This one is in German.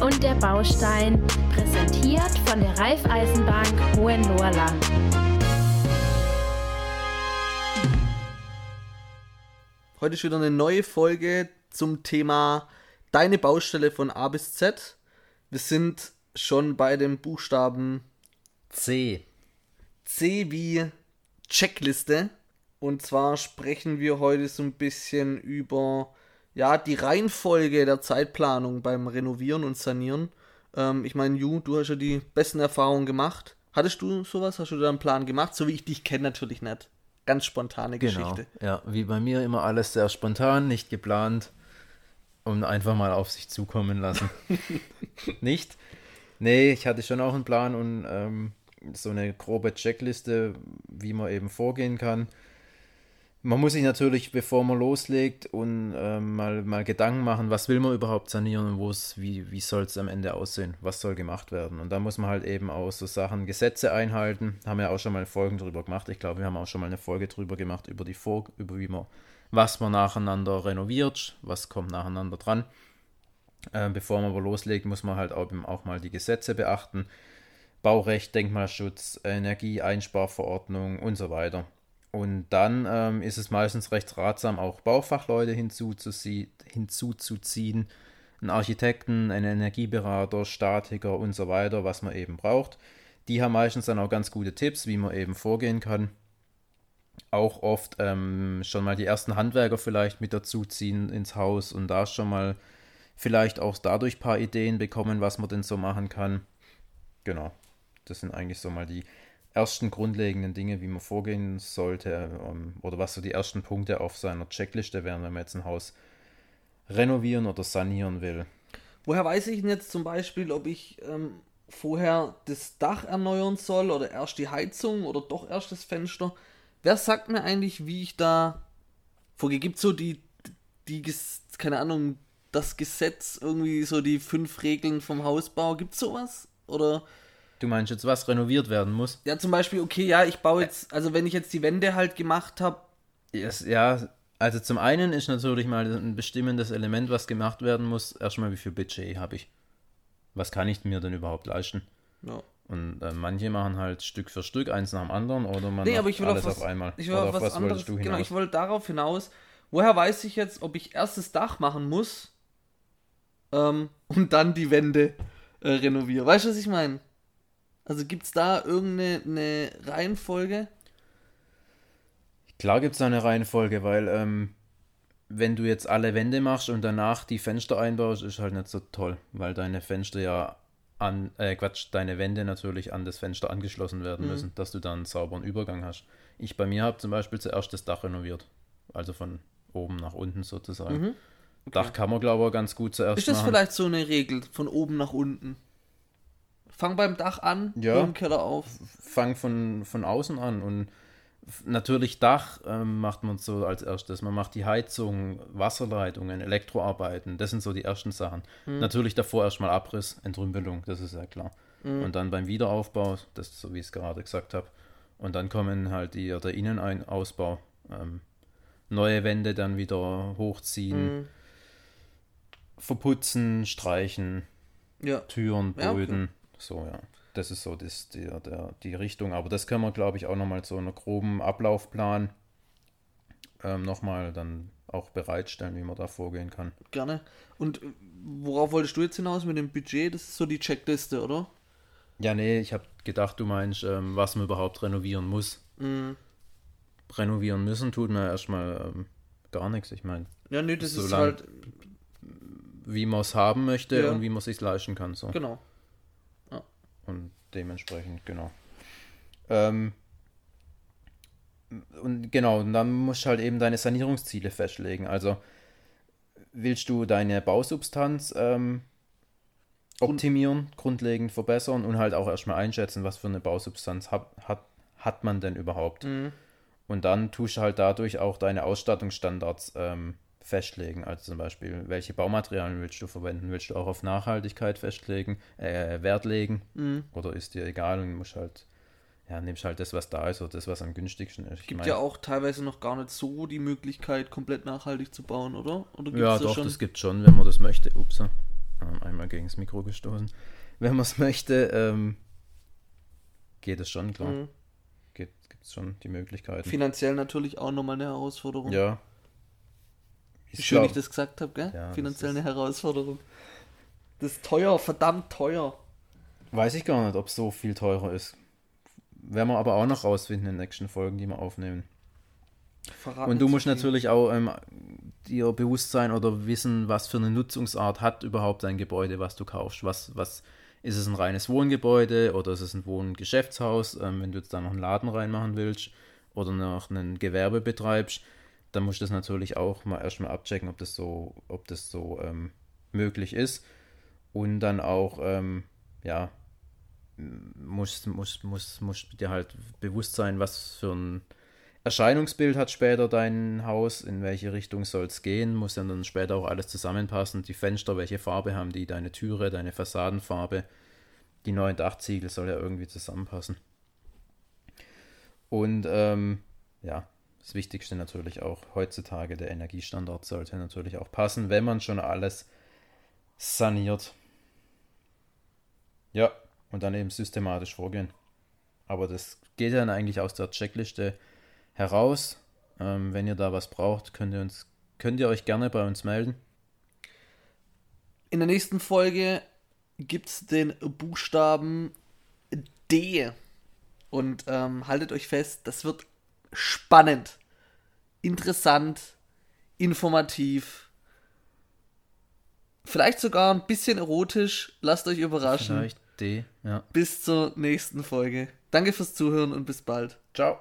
Und der Baustein, präsentiert von der Raiffeisenbank Hohenlohrland. Heute ist wieder eine neue Folge zum Thema Deine Baustelle von A bis Z. Wir sind schon bei dem Buchstaben C. C wie Checkliste. Und zwar sprechen wir heute so ein bisschen über ja, die Reihenfolge der Zeitplanung beim Renovieren und Sanieren. Ähm, ich meine, Ju, du hast ja die besten Erfahrungen gemacht. Hattest du sowas? Hast du da einen Plan gemacht? So wie ich dich kenne, natürlich nicht. Ganz spontane Genau. Geschichte. Ja, wie bei mir immer alles sehr spontan, nicht geplant und einfach mal auf sich zukommen lassen. nicht? Nee, ich hatte schon auch einen Plan und ähm, so eine grobe Checkliste, wie man eben vorgehen kann. Man muss sich natürlich, bevor man loslegt und ähm, mal, mal Gedanken machen, was will man überhaupt sanieren und wie, wie soll es am Ende aussehen, was soll gemacht werden. Und da muss man halt eben auch so Sachen, Gesetze einhalten. Haben wir auch schon mal Folgen drüber gemacht. Ich glaube, wir haben auch schon mal eine Folge drüber gemacht, über die Vor über wie man, was man nacheinander renoviert, was kommt nacheinander dran. Äh, bevor man aber loslegt, muss man halt auch, auch mal die Gesetze beachten. Baurecht, Denkmalschutz, Energieeinsparverordnung und so weiter. Und dann ähm, ist es meistens recht ratsam, auch Baufachleute hinzuzuzie- hinzuzuziehen, einen Architekten, einen Energieberater, Statiker und so weiter, was man eben braucht. Die haben meistens dann auch ganz gute Tipps, wie man eben vorgehen kann. Auch oft ähm, schon mal die ersten Handwerker vielleicht mit dazuziehen ins Haus und da schon mal vielleicht auch dadurch ein paar Ideen bekommen, was man denn so machen kann. Genau, das sind eigentlich so mal die ersten grundlegenden Dinge, wie man vorgehen sollte ähm, oder was so die ersten Punkte auf seiner Checkliste wären, wenn man jetzt ein Haus renovieren oder sanieren will. Woher weiß ich denn jetzt zum Beispiel, ob ich ähm, vorher das Dach erneuern soll oder erst die Heizung oder doch erst das Fenster? Wer sagt mir eigentlich, wie ich da vorgehe? Gibt so die, die, keine Ahnung, das Gesetz, irgendwie so die fünf Regeln vom Hausbau? Gibt sowas? Oder, Du meinst jetzt, was renoviert werden muss? ja, zum Beispiel, okay, ja, ich baue jetzt, also wenn ich jetzt die Wände halt gemacht habe, Yes, ja, also zum einen ist natürlich mal ein bestimmendes Element, was gemacht werden muss, erstmal wie viel Budget habe ich. Was kann ich mir denn überhaupt leisten? ja. Und äh, manche machen halt Stück für Stück eins nach dem anderen oder man Nee, macht aber ich will alles auf was, auf einmal. Ich will auf was, anderes. wolltest du Genau, ich wollte darauf hinaus. Woher weiß ich jetzt, ob ich erst das Dach machen muss ähm, und dann die Wände äh, renoviere? Weißt du, was ich meine? Also gibt es da irgendeine eine Reihenfolge? Klar gibt es da eine Reihenfolge, weil ähm, wenn du jetzt alle Wände machst und danach die Fenster einbaust, ist halt nicht so toll, weil deine Fenster ja an, äh, Quatsch, deine Wände natürlich an das Fenster angeschlossen werden Mhm. müssen, dass du dann einen sauberen Übergang hast. Ich bei mir habe zum Beispiel zuerst das Dach renoviert, also von oben nach unten sozusagen. Dach kann man glaube ich ganz gut zuerst Mhm. Ist das machen. vielleicht so eine Regel von oben nach unten? Fang beim Dach an, Ja. im Keller auf. fang von, von außen an und natürlich Dach ähm, macht man so als erstes. Man macht die Heizung, Wasserleitungen, Elektroarbeiten, das sind so die ersten Sachen. Natürlich davor erstmal Abriss, Entrümpelung, das ist ja klar. Und dann beim Wiederaufbau, das so wie ich es gerade gesagt habe. Und dann kommen halt die, der Innenausbau, ähm, neue Wände dann wieder hochziehen, verputzen, streichen, Ja. Türen, Ja, okay. So, ja. Das ist so das, die, der, die Richtung. Aber das können wir, glaube ich, auch nochmal so einen groben Ablaufplan ähm, nochmal dann auch bereitstellen, wie man da vorgehen kann. Gerne. Und äh, worauf wolltest du jetzt hinaus mit dem Budget? Das ist so die Checkliste, oder? Ja, nee, ich habe gedacht, du meinst, ähm, was man überhaupt renovieren muss. Mhm. Renovieren müssen tut man erstmal ähm, gar nichts. Ich meine, Ja, nö, das ist Solange- halt, wie man es haben möchte Ja. und wie man es sich leisten kann. So. genau. Und dementsprechend, genau. Ähm, und genau, und dann musst du halt eben deine Sanierungsziele festlegen. Also willst du deine Bausubstanz ähm, optimieren, grundlegend verbessern und halt auch erstmal einschätzen, was für eine Bausubstanz hat, hat, hat man denn überhaupt. Mhm. Und dann tust du halt dadurch auch deine Ausstattungsstandards ähm, festlegen. Also zum Beispiel, welche Baumaterialien willst du verwenden? Willst du auch auf Nachhaltigkeit festlegen, äh, Wert legen? Mhm. Oder ist dir egal und musst halt, ja, nimmst halt das, was da ist oder das, was am günstigsten ist. Ich Gibt mein- ja auch teilweise noch gar nicht so die Möglichkeit, komplett nachhaltig zu bauen, oder? Oder Ja, doch, schon? das gibt schon, wenn man das möchte. Ups. Ähm, einmal gegen das Mikro gestoßen. Wenn man es möchte, ähm, geht es schon, klar. Mhm. Gibt es schon die Möglichkeiten. Finanziell natürlich auch nochmal eine Herausforderung. ja. Wie Ich schön glaub- ich das gesagt habe, gell? Ja, Finanziell eine Herausforderung. Das ist teuer, verdammt teuer. Weiß ich gar nicht, ob es so viel teurer ist. Werden wir aber auch noch rausfinden in den nächsten Folgen, die wir aufnehmen. Verrat Und du musst natürlich auch ähm, dir bewusst sein oder wissen, was für eine Nutzungsart hat überhaupt dein Gebäude, was du kaufst. Was, was ist es ein reines Wohngebäude oder ist es ein Wohngeschäftshaus? Ähm, wenn du jetzt da noch einen Laden reinmachen willst oder noch ein Gewerbe betreibst, dann musst du das natürlich auch mal erstmal abchecken, ob das so, ob das so ähm, möglich ist. Und dann auch, ähm, ja, muss, muss, muss, muss dir halt bewusst sein, was für ein Erscheinungsbild hat später dein Haus, in welche Richtung soll es gehen, muss dann, dann später auch alles zusammenpassen. Die Fenster, welche Farbe haben die, deine Türe, deine Fassadenfarbe, die neuen Dachziegel soll ja irgendwie zusammenpassen. Und ähm, ja, das Wichtigste natürlich auch heutzutage, der Energiestandard sollte natürlich auch passen, wenn man schon alles saniert. Ja, und dann eben systematisch vorgehen. Aber das geht dann eigentlich aus der Checkliste heraus. Ähm, wenn ihr da was braucht, könnt ihr, uns, könnt ihr euch gerne bei uns melden. In der nächsten Folge gibt es den Buchstaben D. Und ähm, haltet euch fest, das wird spannend, interessant, informativ, vielleicht sogar ein bisschen erotisch. Lasst euch überraschen. Vielleicht D. Ja. Bis zur nächsten Folge. Danke fürs Zuhören und bis bald. Ciao.